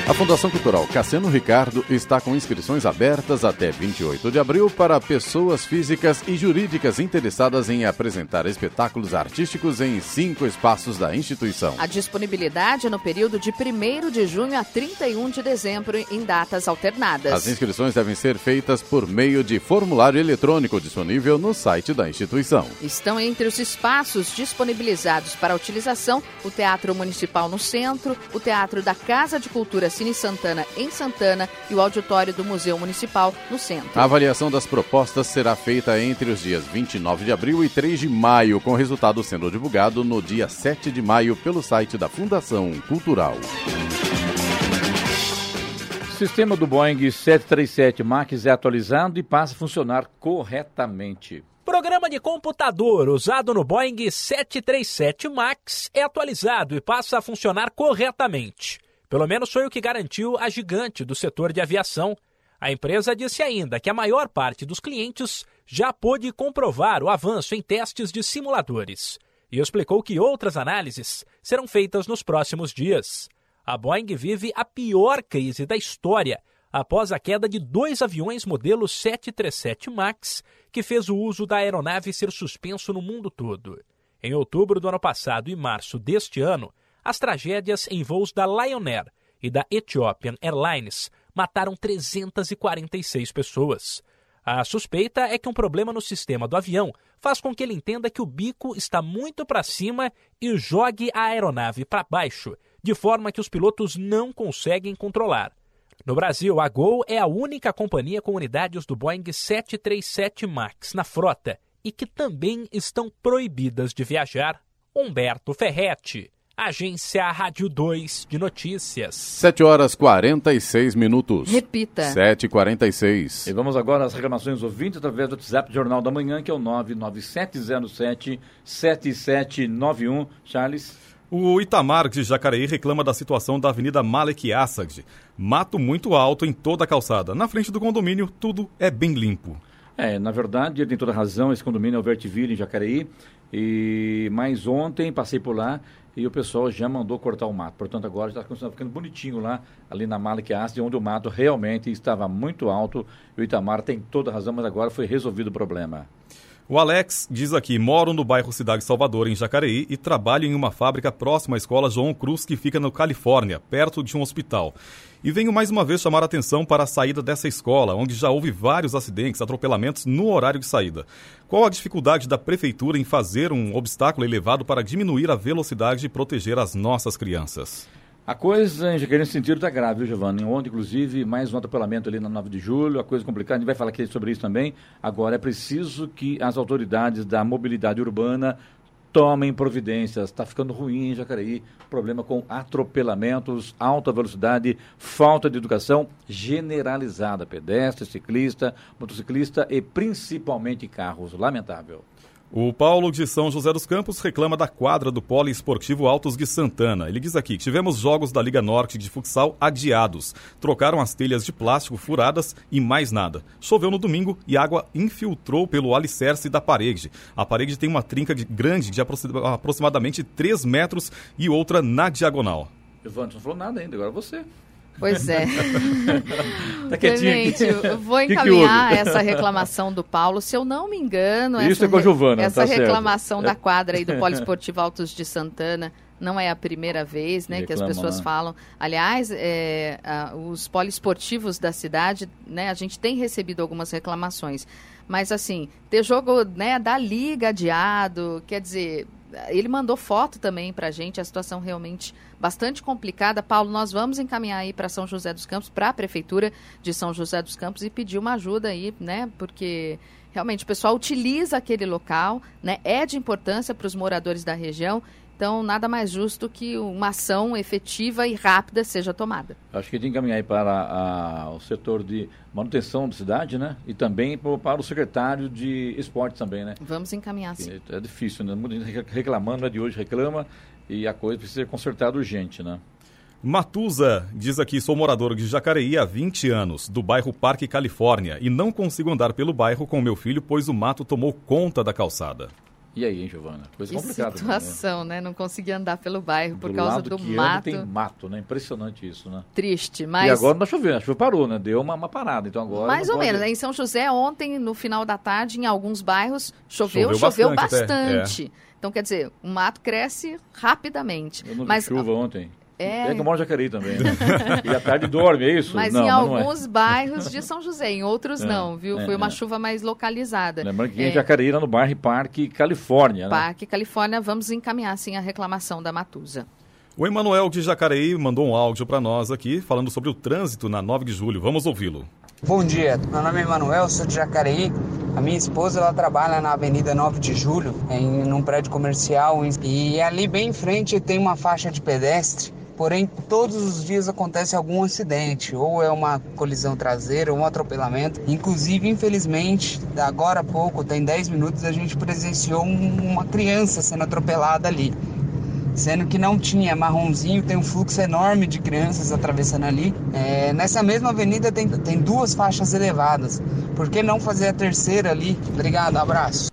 A Fundação Cultural Cassiano Ricardo está com inscrições abertas até 28 de abril para pessoas físicas e jurídicas interessadas em apresentar espetáculos artísticos em cinco espaços da instituição. A disponibilidade é no período de 1 de junho a 31 de dezembro em datas alternadas. As inscrições devem ser feitas por meio de formulário eletrônico disponível no site da instituição. Estão entre os espaços disponibilizados para utilização o Teatro Municipal no centro, o Teatro da Casa de Cultura Cine Santana em Santana e o auditório do Museu Municipal no centro. A avaliação das propostas será feita entre os dias 29 de abril e 3 de maio, com resultado sendo divulgado no dia 7 de maio pelo site da Fundação Cultural. O sistema do Boeing 737 MAX é atualizado e passa a funcionar corretamente. Programa de computador usado no Boeing 737 MAX é atualizado e passa a funcionar corretamente. Pelo menos foi o que garantiu a gigante do setor de aviação. A empresa disse ainda que a maior parte dos clientes já pôde comprovar o avanço em testes de simuladores e explicou que outras análises serão feitas nos próximos dias. A Boeing vive a pior crise da história após a queda de dois aviões modelo 737 MAX, que fez o uso da aeronave ser suspenso no mundo todo. Em outubro do ano passado e março deste ano, as tragédias em voos da Lion Air e da Ethiopian Airlines mataram 346 pessoas. A suspeita é que um problema no sistema do avião faz com que ele entenda que o bico está muito para cima e jogue a aeronave para baixo, de forma que os pilotos não conseguem controlar. No Brasil, a Gol é a única companhia com unidades do Boeing 737 MAX na frota e que também estão proibidas de viajar. Humberto Ferretti. Agência Rádio 2 de Notícias. 7 horas 46 minutos. Repita. 7 e 46 E vamos agora às reclamações ouvintes através do WhatsApp do Jornal da Manhã, que é o 99707-7791. Charles. O Itamar de Jacareí reclama da situação da Avenida Malek Assad. Mato muito alto em toda a calçada. Na frente do condomínio, tudo é bem limpo. É, na verdade, ele tem toda a razão. Esse condomínio é o Vertiville, em Jacareí. E mas ontem passei por lá e o pessoal já mandou cortar o mato. Portanto, agora está ficando bonitinho lá, ali na Malek Assad, onde o mato realmente estava muito alto. O Itamar tem toda a razão, mas agora foi resolvido o problema. O Alex diz aqui: moro no bairro Cidade Salvador, em Jacareí, e trabalho em uma fábrica próxima à escola João Cruz, que fica no Califórnia, perto de um hospital. E venho mais uma vez chamar a atenção para a saída dessa escola, onde já houve vários acidentes, atropelamentos no horário de saída. Qual a dificuldade da prefeitura em fazer um obstáculo elevado para diminuir a velocidade e proteger as nossas crianças? A coisa, em nesse sentido, está grave, viu, Giovanni? Ontem, inclusive, mais um atropelamento ali na 9 de julho, a coisa complicada, a gente vai falar aqui sobre isso também. Agora, é preciso que as autoridades da mobilidade urbana tomem providências. Está ficando ruim em Jacareí, problema com atropelamentos, alta velocidade, falta de educação generalizada, pedestre, ciclista, motociclista e principalmente carros. Lamentável. O Paulo de São José dos Campos reclama da quadra do Poliesportivo Altos de Santana. Ele diz aqui tivemos jogos da Liga Norte de futsal adiados. Trocaram as telhas de plástico furadas e mais nada. Choveu no domingo e água infiltrou pelo alicerce da parede. A parede tem uma trinca de grande de aproximadamente 3 metros e outra na diagonal. Evandro não falou nada ainda, agora você. Pois é. tá eu vou encaminhar que que essa reclamação do Paulo. Se eu não me engano, Isso essa, é com a Giovana, essa tá reclamação certo. da quadra aí do Poliesportivo Altos de Santana não é a primeira vez né, que as pessoas né? falam. Aliás, é, a, os poliesportivos da cidade, né, a gente tem recebido algumas reclamações. Mas, assim, ter jogo né, da Liga adiado, quer dizer, ele mandou foto também para a gente, a situação realmente bastante complicada. Paulo, nós vamos encaminhar aí para São José dos Campos, para a Prefeitura de São José dos Campos e pedir uma ajuda aí, né, porque realmente o pessoal utiliza aquele local, né, é de importância para os moradores da região então, nada mais justo que uma ação efetiva e rápida seja tomada. Acho que tem que encaminhar aí para a, o setor de manutenção da cidade, né? E também para o secretário de esporte também, né? Vamos encaminhar sim. É, é difícil, né? Muita gente reclamando, não é de hoje, reclama e a coisa precisa ser consertada urgente, né? Matusa diz aqui: sou morador de Jacareí há 20 anos, do bairro Parque Califórnia, e não consigo andar pelo bairro com meu filho, pois o mato tomou conta da calçada. E aí, hein, Giovana? Coisa que complicada. situação, né? né? Não conseguir andar pelo bairro por do causa lado do que mato. tem mato, né? Impressionante isso, né? Triste, mas... E agora não choveu, a chuva parou, né? Deu uma, uma parada, então agora... Mais ou pode... menos, né? Em São José, ontem, no final da tarde, em alguns bairros, choveu, choveu, choveu bastante. bastante. É. Então, quer dizer, o mato cresce rapidamente. Eu não mas, vi chuva ontem. É... é que eu moro em Jacareí também. Né? e à tarde dorme, é isso? Mas não, em mas alguns é. bairros de São José, em outros É, não, viu? é, Foi uma é. chuva mais localizada. Lembrando que É, em Jacareí, lá no bairro Parque Califórnia, né? Parque Califórnia, vamos encaminhar sim a reclamação da Matusa. O Emanuel de Jacareí mandou um áudio para nós aqui, falando sobre o trânsito na 9 de julho. Vamos ouvi-lo. Bom dia, meu nome é Emanuel, sou de Jacareí. A minha esposa ela trabalha na Avenida 9 de Julho, em num prédio comercial, e ali bem em frente tem uma faixa de pedestre. Porém, todos os dias acontece algum acidente, ou é uma colisão traseira, ou um atropelamento. Inclusive, infelizmente, agora há pouco, tem 10 minutos, a gente presenciou um- uma criança sendo atropelada ali sendo que não tinha marronzinho, tem um fluxo enorme de crianças atravessando ali. É, nessa mesma avenida tem, tem duas faixas elevadas. Por que não fazer a terceira ali? Obrigado, abraço.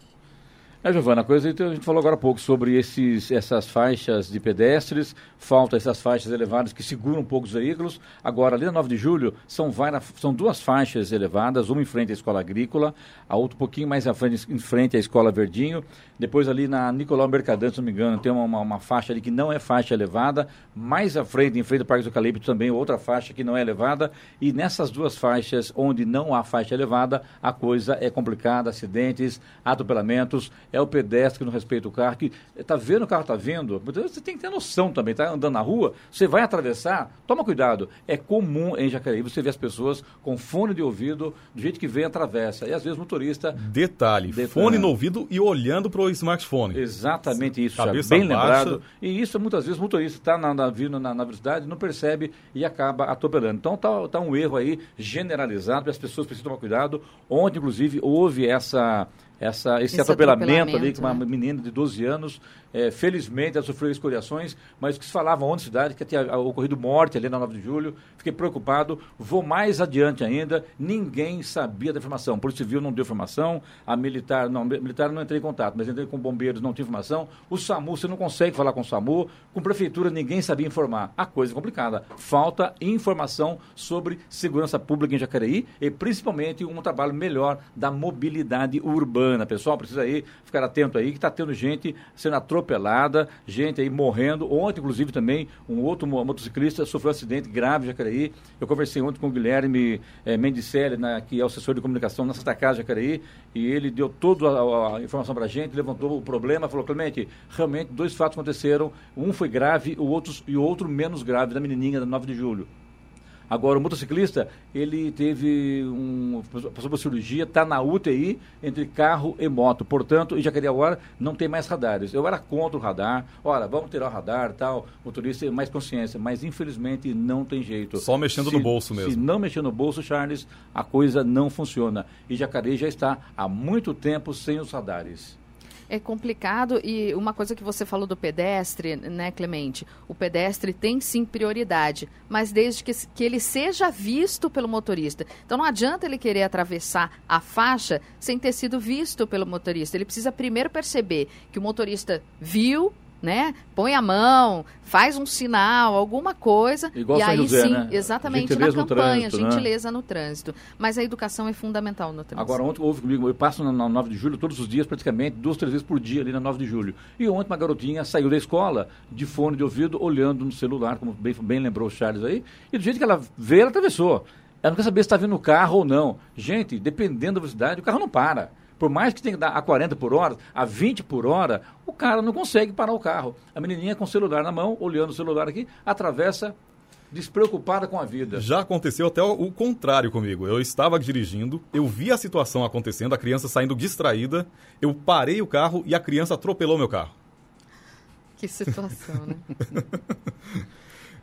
É, Giovana, a coisa que a gente falou agora há pouco sobre esses, essas faixas de pedestres, falta essas faixas elevadas que seguram um pouco os veículos. Agora, ali na 9 de julho, são, várias, são duas faixas elevadas, uma em frente à escola agrícola, a outra um pouquinho mais à frente, em frente à escola Verdinho. Depois ali na Nicolau Mercadante, se não me engano, tem uma, uma, uma faixa ali que não é faixa elevada. Mais à frente, em frente ao Parque do Eucalipto, também outra faixa que não é elevada. E nessas duas faixas, onde não há faixa elevada, a coisa é complicada, acidentes, atropelamentos. É o pedestre que não respeita o carro, que está vendo o carro, está vendo. Então, Você tem que ter noção também, está andando na rua, você vai atravessar, toma cuidado. É comum em Jacareí você ver as pessoas com fone de ouvido, do jeito que vem, atravessa. E às vezes o motorista Detalhe, fone no ouvido e olhando para o smartphone. Exatamente isso, Cabeça bem lembrado. E isso muitas vezes o motorista está na, na, vindo na, na velocidade, não percebe e acaba atropelando. Então está tá um erro aí generalizado as pessoas precisam tomar cuidado. Ontem, inclusive, houve essa, essa, esse, Esse atropelamento, ali atropelamento, com uma né? menina de 12 anos. É, felizmente ela sofreu escoriações, mas o que se falava ontem na cidade que tinha ocorrido morte ali na 9 de julho. Fiquei preocupado. Vou mais adiante ainda. Ninguém sabia da informação. A Polícia Civil não deu informação. A militar, não, mi- militar não entrei em contato, mas entrei com bombeiros, não tinha informação. O SAMU, você não consegue falar com o SAMU. Com prefeitura, ninguém sabia informar. A coisa é complicada. Falta informação sobre segurança pública em Jacareí e principalmente um trabalho melhor da mobilidade urbana. Pessoal, precisa aí ficar atento aí que está tendo gente sendo atropelada, gente aí morrendo. Ontem, inclusive, também um outro mo- motociclista sofreu um acidente grave em Jacareí. Eu conversei ontem com o Guilherme eh, Mendicelli, né, que é o assessor de comunicação na Santa Casa de Jacareí, e ele deu toda a, a informação para a gente, levantou o problema, falou, Clemente, realmente dois fatos aconteceram, um foi grave o outro, e o outro menos grave, da menininha da 9 de julho. Agora, o motociclista, ele teve um. passou por cirurgia, está na UTI entre carro e moto. Portanto, em Jacareí agora não tem mais radares. Eu era contra o radar. Ora, vamos tirar o radar tal, motorista tem mais consciência. Mas infelizmente não tem jeito. Só mexendo no bolso mesmo. Se não mexer no bolso, Charles, a coisa não funciona. E Jacareí já está há muito tempo sem os radares. É complicado e uma coisa que você falou do pedestre, né, Clemente? O pedestre tem sim prioridade, mas desde que, que ele seja visto pelo motorista. Então não adianta ele querer atravessar a faixa sem ter sido visto pelo motorista. Ele precisa primeiro perceber que o motorista viu, né? Põe a mão, faz um sinal, alguma coisa. Igual e São aí José, sim, né? exatamente, Gentileza na campanha, trânsito, né? gentileza no trânsito. Mas a educação é fundamental no trânsito. Agora, ontem houve comigo, eu passo na, na 9 de julho todos os dias, praticamente, duas, três vezes por dia ali na 9 de julho. E ontem uma garotinha saiu da escola de fone de ouvido, olhando no celular, como bem, bem lembrou o Charles aí, e do jeito que ela veio, ela atravessou. Ela não quer saber se está vindo o carro ou não. Gente, dependendo da velocidade, o carro não para. Por mais que tenha que dar a 40 por hora, a 20 por hora, o cara não consegue parar o carro. A menininha com o celular na mão, olhando o celular aqui, atravessa despreocupada com a vida. Já aconteceu até o, o contrário comigo. Eu estava dirigindo, eu vi a situação acontecendo, a criança saindo distraída, eu parei o carro e a criança atropelou meu carro. Que situação, né?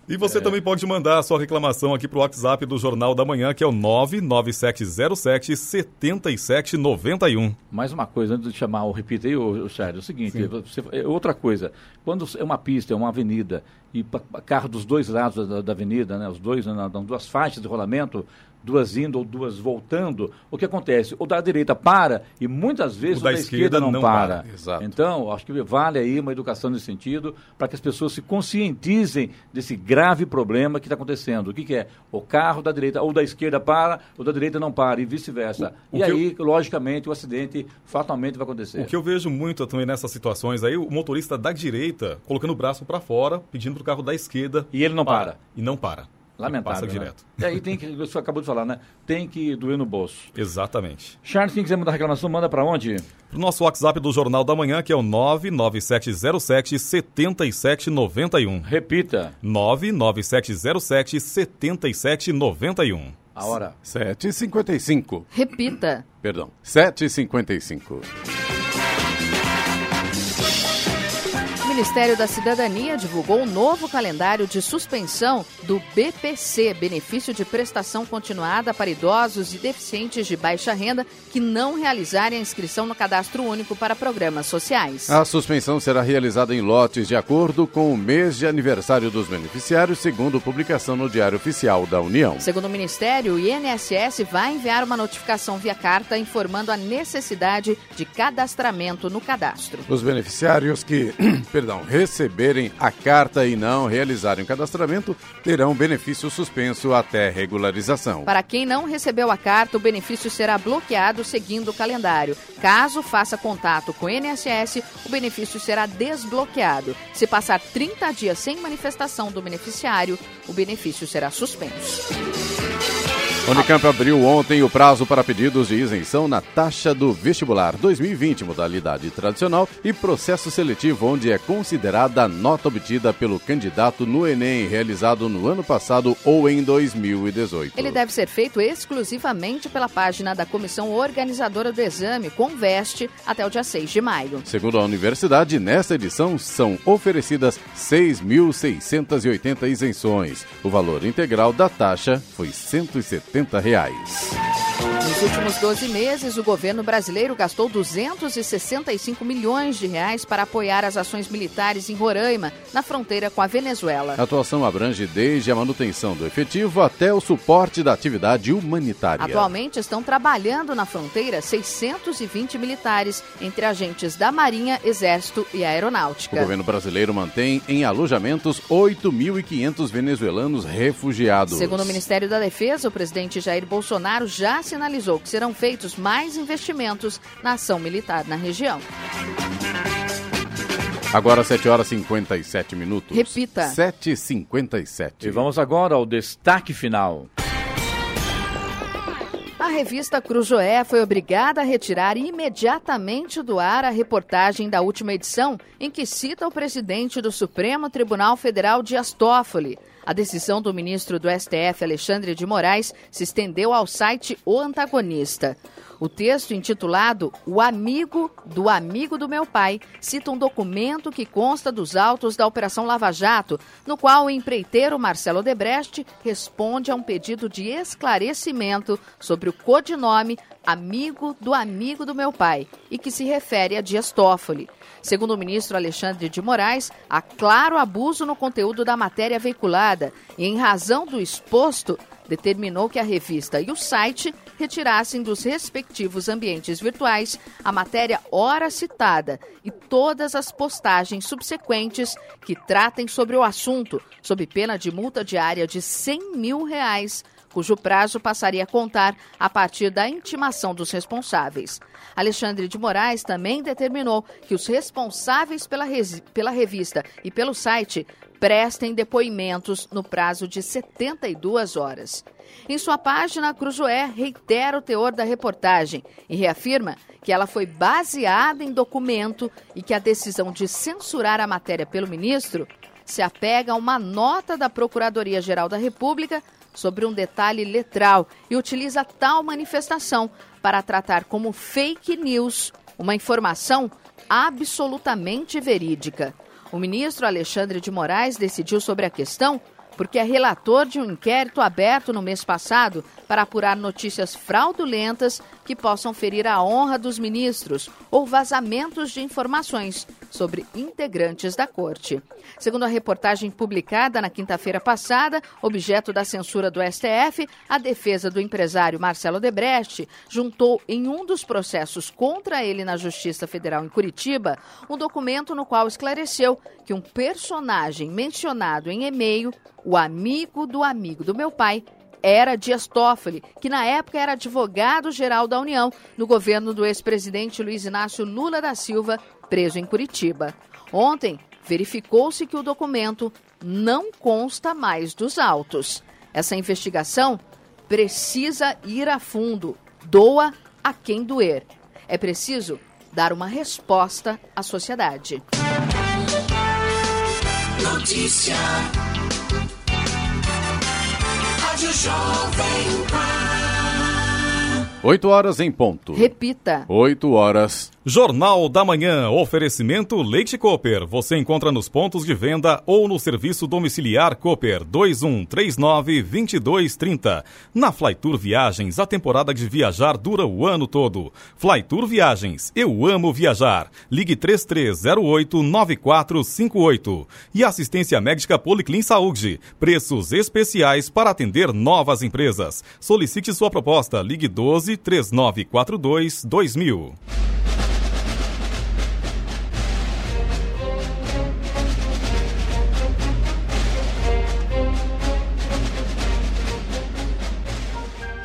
E É. você também pode mandar a sua reclamação aqui pro WhatsApp do Jornal da Manhã, que é o 99707 7791. Mais uma coisa, antes de chamar o repita aí, o, o Sérgio, é o seguinte, você- é outra coisa, quando é uma pista, é uma avenida, e carro dos dois lados da, da avenida, né, os dois, né, duas faixas de rolamento, duas indo ou duas voltando, o que acontece? O da direita para e muitas vezes O o, da da, esquerda, esquerda não, não para. para. Exato. Então, acho que vale aí uma educação nesse sentido, para que as pessoas se conscientizem desse grave problema que está acontecendo. O que, que é? O carro da direita ou da esquerda para, o da direita não para, e vice-versa. O E aí, logicamente, o acidente fatalmente vai acontecer. O que eu vejo muito também nessas situações aí, o motorista da direita colocando o braço para fora, pedindo pro carro da esquerda. E ele não para. E não para. Lamentável. Passa né? direto. E aí tem que, você acabou de falar, né? Tem que doer no bolso. Exatamente. Charles, quem quiser mandar reclamação, manda para onde? Pro nosso WhatsApp do Jornal da Manhã, que é o 99707 7791. Repita. 99707 7791. A hora. 7h55. Repita. Perdão, 7h55. Ministério da Cidadania divulgou um novo calendário de suspensão do BPC, Benefício de Prestação Continuada para Idosos e Deficientes de Baixa Renda, que não realizarem a inscrição no Cadastro Único para Programas Sociais. A suspensão será realizada em lotes de acordo com o mês de aniversário dos beneficiários, segundo publicação no Diário Oficial da União. Segundo o Ministério, o INSS vai enviar uma notificação via carta informando a necessidade de cadastramento no cadastro. Os beneficiários que, perdão, receberem a carta e não realizarem o cadastramento terão benefício suspenso até regularização. Para quem não recebeu a carta, o benefício será bloqueado seguindo o calendário. Caso faça contato com o INSS, o benefício será desbloqueado. Se passar 30 dias sem manifestação do beneficiário, o benefício será suspenso. Unicamp abriu ontem o prazo para pedidos de isenção na taxa do vestibular 2020, modalidade tradicional e processo seletivo, onde é considerada a nota obtida pelo candidato no Enem, realizado no ano passado ou em 2018. Ele deve ser feito exclusivamente pela página da comissão organizadora do exame, Conveste, até o dia 6 de maio. Segundo a universidade, nesta edição são oferecidas 6.680 isenções. O valor integral da taxa foi 170 reais. Nos últimos 12 meses, o governo brasileiro gastou 265 milhões de reais para apoiar as ações militares em Roraima, na fronteira com a Venezuela. A atuação abrange desde a manutenção do efetivo até o suporte da atividade humanitária. Atualmente estão trabalhando na fronteira 620 militares, entre agentes da Marinha, Exército e O Aeronáutica. governo brasileiro mantém em alojamentos 8.500 venezuelanos refugiados. Segundo o Ministério da Defesa, o presidente Jair Bolsonaro já sinalizou que serão feitos mais investimentos na ação militar na região. Agora 7 horas e 57 minutos. Repita. 7h57. E vamos agora ao destaque final. A revista Cruzoé foi obrigada a retirar imediatamente do ar a reportagem da última edição, em que cita o presidente do Supremo Tribunal Federal, Dias Toffoli. A decisão do ministro do STF, Alexandre de Moraes, se estendeu ao site O Antagonista. O texto, intitulado O Amigo do Amigo do Meu Pai, cita um documento que consta dos autos da Operação Lava Jato, no qual o empreiteiro Marcelo Debrecht responde a um pedido de esclarecimento sobre o codinome Amigo do Amigo do Meu Pai e que se refere a Dias Toffoli. Segundo o ministro Alexandre de Moraes, há claro abuso no conteúdo da matéria veiculada e, em razão do exposto, determinou que a revista e o site retirassem dos respectivos ambientes virtuais a matéria ora citada e todas as postagens subsequentes que tratem sobre o assunto, sob pena de multa diária de 100 mil reais, cujo prazo passaria a contar a partir da intimação dos responsáveis. Alexandre de Moraes também determinou que os responsáveis pela, pela revista e pelo site prestem depoimentos no prazo de 72 horas. Em sua página, Cruzoé reitera o teor da reportagem e reafirma que ela foi baseada em documento e que a decisão de censurar a matéria pelo ministro se apega a uma nota da Procuradoria-Geral da República sobre um detalhe letral e utiliza tal manifestação para tratar como fake news uma informação absolutamente verídica. O ministro Alexandre de Moraes decidiu sobre a questão porque é relator de um inquérito aberto no mês passado para apurar notícias fraudulentas que possam ferir a honra dos ministros ou vazamentos de informações sobre integrantes da corte. Segundo a reportagem publicada na quinta-feira passada, objeto da censura do STF, a defesa do empresário Marcelo Debrecht juntou em um dos processos contra ele na Justiça Federal em Curitiba um documento no qual esclareceu que um personagem mencionado em e-mail, o amigo do amigo do meu pai, era Dias Toffoli, que na época era advogado-geral da União no governo do ex-presidente Luiz Inácio Lula da Silva, preso em Curitiba. Ontem, verificou-se que o documento não consta mais dos autos. Essa investigação precisa ir a fundo, doa a quem doer. É preciso dar uma resposta à sociedade. Notícia. Jovem Pan. 8 horas em ponto. Repita. 8 horas Jornal da Manhã, oferecimento Leite Cooper. Você encontra nos pontos de venda ou no serviço domiciliar Cooper 2139-2230. Na Flytour Viagens, a temporada de viajar dura o ano todo. Flytour Viagens, eu amo viajar. Ligue 3308-9458. E assistência médica Policlin Saúde. Preços especiais para atender novas empresas. Solicite sua proposta. Ligue 12 3942 2000.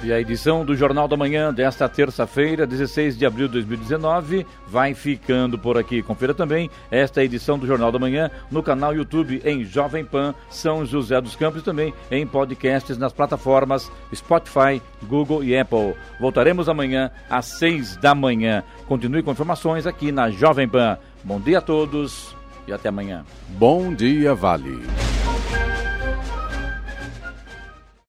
E a edição do Jornal da Manhã desta terça-feira, 16 de abril de 2019, vai ficando por aqui. Confira também esta edição do Jornal da Manhã no canal YouTube em Jovem Pan São José dos Campos e também em podcasts nas plataformas Spotify, Google e Apple. Voltaremos amanhã às 6 da manhã. Continue com informações aqui na Jovem Pan. Bom dia a todos e até amanhã. Bom dia, Vale.